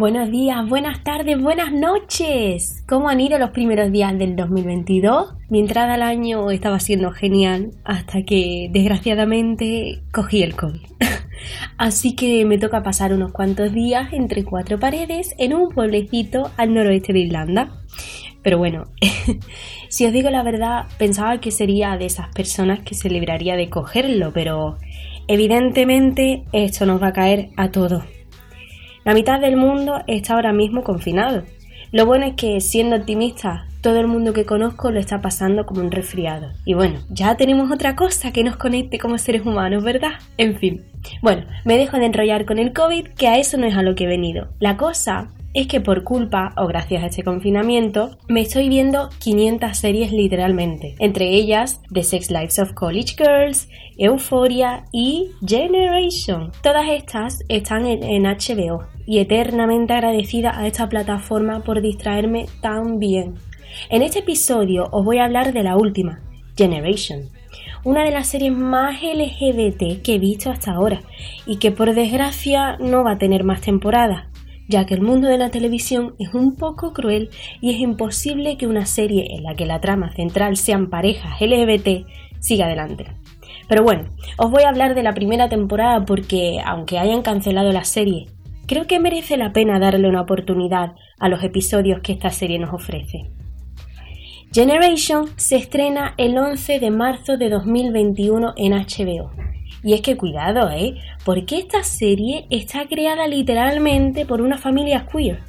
Buenos días, buenas tardes, buenas noches. ¿Cómo han ido los primeros días del 2022? Mi entrada al año estaba siendo genial hasta que desgraciadamente cogí el COVID. Así que me toca pasar unos cuantos días entre cuatro paredes en un pueblecito al noroeste de Irlanda. Pero bueno, si os digo la verdad, pensaba que sería de esas personas que celebraría de cogerlo, pero evidentemente esto nos va a caer a todos. La mitad del mundo está ahora mismo confinado. Lo bueno es que, siendo optimista, todo el mundo que conozco lo está pasando como un resfriado. Y bueno, ya tenemos otra cosa que nos conecte como seres humanos, ¿verdad? En fin. Bueno, me dejo de enrollar con el COVID, que a eso no es a lo que he venido. La cosa es que por culpa o gracias a este confinamiento me estoy viendo 500 series literalmente, entre ellas The Sex Lives of College Girls, Euphoria y Generation. Todas estas están en, HBO y eternamente agradecida a esta plataforma por distraerme tan bien. En este episodio os voy a hablar de la última, Generation, una de las series más LGBT que he visto hasta ahora. Y que por desgracia no va a tener más temporadas ya que el mundo de la televisión es un poco cruel y es imposible que una serie en la que la trama central sean parejas LGBT siga adelante. Pero bueno, os voy a hablar de la primera temporada porque, aunque hayan cancelado la serie, creo que merece la pena darle una oportunidad a los episodios que esta serie nos ofrece. Generation se estrena el 11 de marzo de 2021 en HBO y es que cuidado, ¿eh? Porque esta serie está creada literalmente por una familia queer.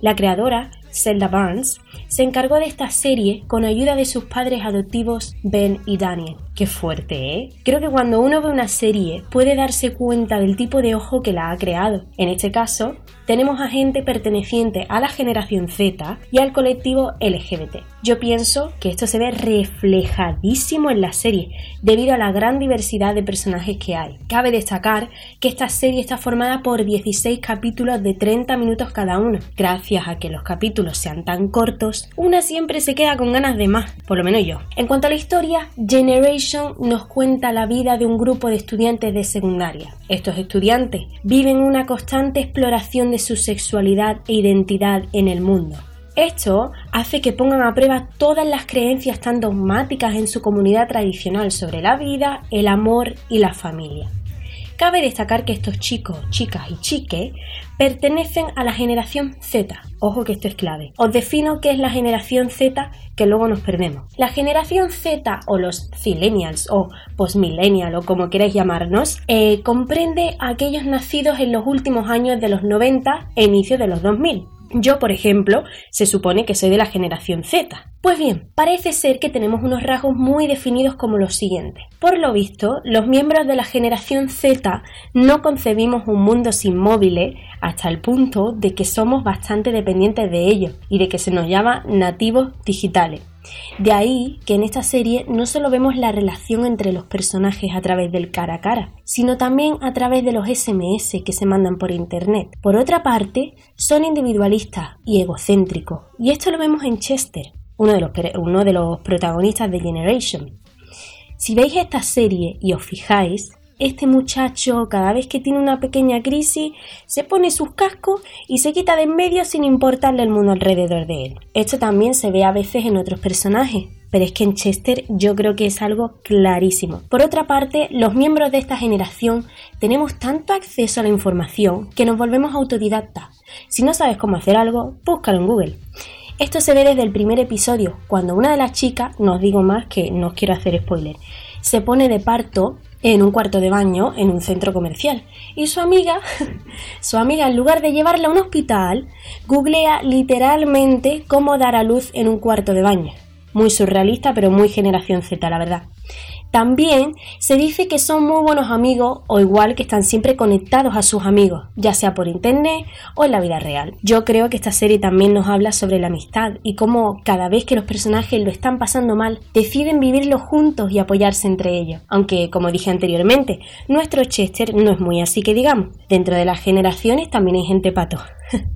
La creadora, Zelda Barnes, se encargó de esta serie con ayuda de sus padres adoptivos Ben y Daniel. Qué fuerte, ¿eh? Creo que cuando uno ve una serie puede darse cuenta del tipo de ojo que la ha creado. En este caso, tenemos a gente perteneciente a la generación Z y al colectivo LGBT. Yo pienso que esto se ve reflejadísimo en la serie, debido a la gran diversidad de personajes que hay. Cabe destacar que esta serie está formada por 16 capítulos de 30 minutos cada uno. Gracias a que los capítulos sean tan cortos, una siempre se queda con ganas de más, por lo menos yo. En cuanto a la historia, Generation nos cuenta la vida de un grupo de estudiantes de secundaria. Estos estudiantes viven una constante exploración de su sexualidad e identidad en el mundo. Esto hace que pongan a prueba todas las creencias tan dogmáticas en su comunidad tradicional sobre la vida, el amor y la familia. Cabe destacar que estos chicos, chicas y chiques pertenecen a la generación Z. Ojo que esto es clave. Os defino qué es la generación Z que luego nos perdemos. La generación Z o los Zillennials o Postmillennial o como queráis llamarnos, eh, comprende a aquellos nacidos en los últimos años de los 90 e inicio de los 2000. Yo, por ejemplo, se supone que soy de la generación Z. Pues bien, parece ser que tenemos unos rasgos muy definidos como los siguientes. Por lo visto, los miembros de la generación Z no concebimos un mundo sin móviles hasta el punto de que somos bastante dependientes de ellos y de que se nos llama nativos digitales. De ahí que en esta serie no solo vemos la relación entre los personajes a través del cara a cara, sino también a través de los SMS que se mandan por internet. Por otra parte, son individualistas y egocéntricos, y esto lo vemos en Chester, uno de los, uno de los protagonistas de Generation. Si veis esta serie y os fijáis, este muchacho, cada vez que tiene una pequeña crisis, se pone sus cascos y se quita de en medio sin importarle el mundo alrededor de él. Esto también se ve a veces en otros personajes, pero es que en Chester yo creo que es algo clarísimo. Por otra parte, los miembros de esta generación tenemos tanto acceso a la información que nos volvemos autodidactas. Si no sabes cómo hacer algo, búscalo en Google. Esto se ve desde el primer episodio, cuando una de las chicas, no os digo más que no os quiero hacer spoiler, se pone de parto en un cuarto de baño en un centro comercial. Y su amiga, su amiga, en lugar de llevarla a un hospital, googlea literalmente cómo dar a luz en un cuarto de baño. Muy surrealista, pero muy generación Z, la verdad. También se dice que son muy buenos amigos o igual que están siempre conectados a sus amigos, ya sea por internet o en la vida real. Yo creo que esta serie también nos habla sobre la amistad y cómo cada vez que los personajes lo están pasando mal, deciden vivirlo juntos y apoyarse entre ellos. Aunque, como dije anteriormente, nuestro Chester no es muy así que digamos. Dentro de las generaciones también hay gente pato.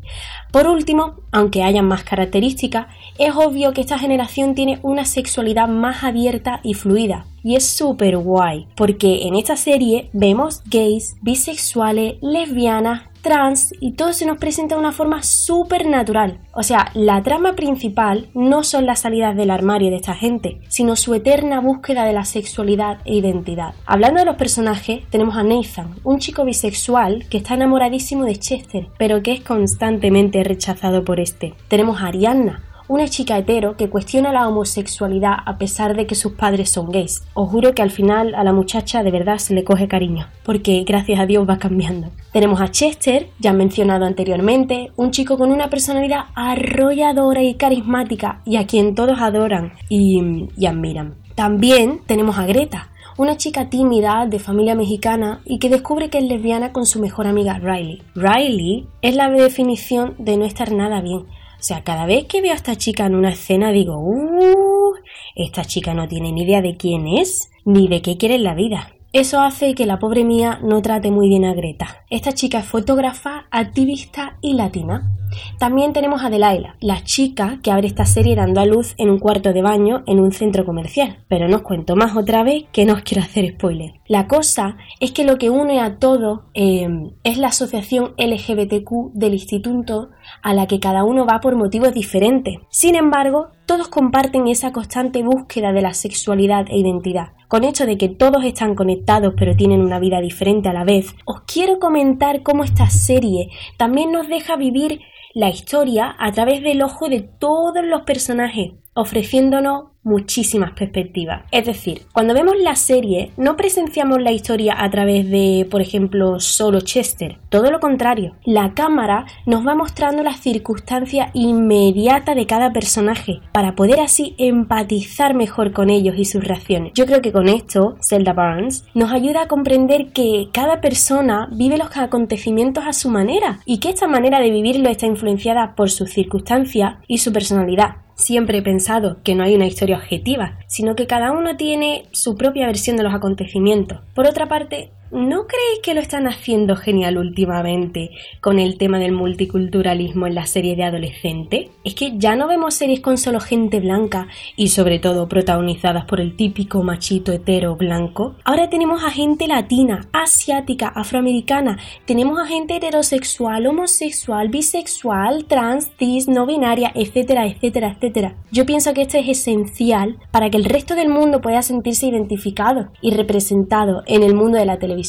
Por último, aunque hayan más características, es obvio que esta generación tiene una sexualidad más abierta y fluida. Y es súper guay, porque en esta serie vemos gays, bisexuales, lesbianas, trans y todo se nos presenta de una forma súper natural. O sea, la trama principal no son las salidas del armario de esta gente, sino su eterna búsqueda de la sexualidad e identidad. Hablando de los personajes, tenemos a Nathan, un chico bisexual que está enamoradísimo de Chester, pero que es constantemente rechazado por este. Tenemos a Arianna, una chica hetero que cuestiona la homosexualidad a pesar de que sus padres son gays. Os juro que al final a la muchacha de verdad se le coge cariño, porque gracias a Dios va cambiando. Tenemos a Chester, ya mencionado anteriormente, un chico con una personalidad arrolladora y carismática y a quien todos adoran y, y admiran. También tenemos a Greta, una chica tímida de familia mexicana y que descubre que es lesbiana con su mejor amiga Riley. Riley es la definición de no estar nada bien, o sea, cada vez que veo a esta chica en una escena digo, uh, esta chica no tiene ni idea de quién es ni de qué quiere en la vida. Eso hace que la pobre mía no trate muy bien a Greta. Esta chica es fotógrafa, activista y latina. También tenemos a Delilah, la chica que abre esta serie dando a luz en un cuarto de baño en un centro comercial. Pero no os cuento más otra vez que no os quiero hacer spoiler. La cosa es que lo que une a todo em, es la asociación LGBTQ del instituto a la que cada uno va por motivos diferentes. Sin embargo, todos comparten esa constante búsqueda de la sexualidad e identidad. Con hecho de que todos están conectados pero tienen una vida diferente a la vez, os quiero comentar cómo esta serie también nos deja vivir la historia a través del ojo de todos los personajes, ofreciéndonos muchísimas perspectivas. Es decir, cuando vemos la serie no presenciamos la historia a través de, por ejemplo, solo Chester. Todo lo contrario, la cámara nos va mostrando las circunstancias inmediatas de cada personaje para poder así empatizar mejor con ellos y sus reacciones. Yo creo que con esto, Zelda Barnes nos ayuda a comprender que cada persona vive los acontecimientos a su manera y que esta manera de vivirlo está influenciada por sus circunstancias y su personalidad. Siempre he pensado que no hay una historia objetiva, sino que cada uno tiene su propia versión de los acontecimientos. Por otra parte, ¿No creéis que lo están haciendo genial últimamente con el tema del multiculturalismo en la serie de adolescentes? Es que ya no vemos series con solo gente blanca y sobre todo protagonizadas por el típico machito hetero blanco. Ahora tenemos a gente latina, asiática, afroamericana, tenemos a gente heterosexual, homosexual, bisexual, trans, cis, no binaria, etcétera, etcétera, etcétera. Yo pienso que esto es esencial para que el resto del mundo pueda sentirse identificado y representado en el mundo de la televisión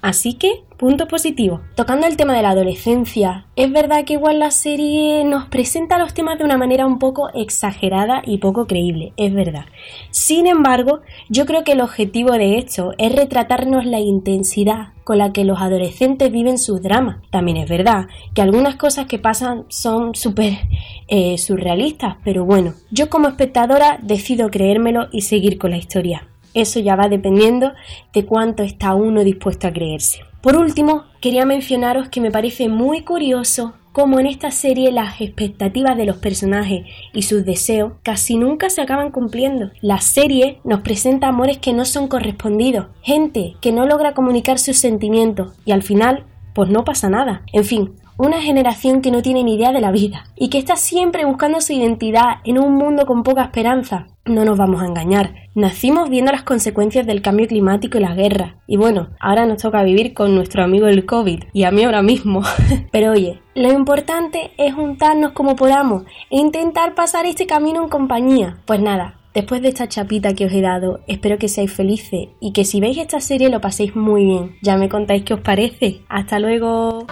Así que, punto positivo. Tocando el tema de la adolescencia, es verdad que igual la serie nos presenta los temas de una manera un poco exagerada y poco creíble, es verdad. Sin embargo, yo creo que el objetivo de esto es retratarnos la intensidad con la que los adolescentes viven sus dramas. También es verdad que algunas cosas que pasan son súper eh, surrealistas, pero bueno, yo como espectadora decido creérmelo y seguir con la historia. Eso ya va dependiendo de cuánto está uno dispuesto a creerse. Por último, quería mencionaros que me parece muy curioso cómo en esta serie las expectativas de los personajes y sus deseos casi nunca se acaban cumpliendo. La serie nos presenta amores que no son correspondidos, gente que no logra comunicar sus sentimientos y al final pues no pasa nada. En fin, una generación que no tiene ni idea de la vida y que está siempre buscando su identidad en un mundo con poca esperanza. No nos vamos a engañar, nacimos viendo las consecuencias del cambio climático y la guerra. Y bueno, ahora nos toca vivir con nuestro amigo el COVID y a mí ahora mismo. Pero oye, lo importante es juntarnos como podamos e intentar pasar este camino en compañía. Pues nada, Después de esta chapita que os he dado, espero que seáis felices y que si veis esta serie lo paséis muy bien. Ya me contáis qué os parece. Hasta luego.